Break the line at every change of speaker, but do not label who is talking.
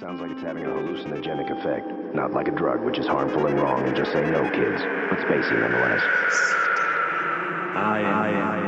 Sounds like it's having a hallucinogenic effect. Not like a drug, which is harmful and wrong, and just say no, kids. But spacey nonetheless.
I, I, I,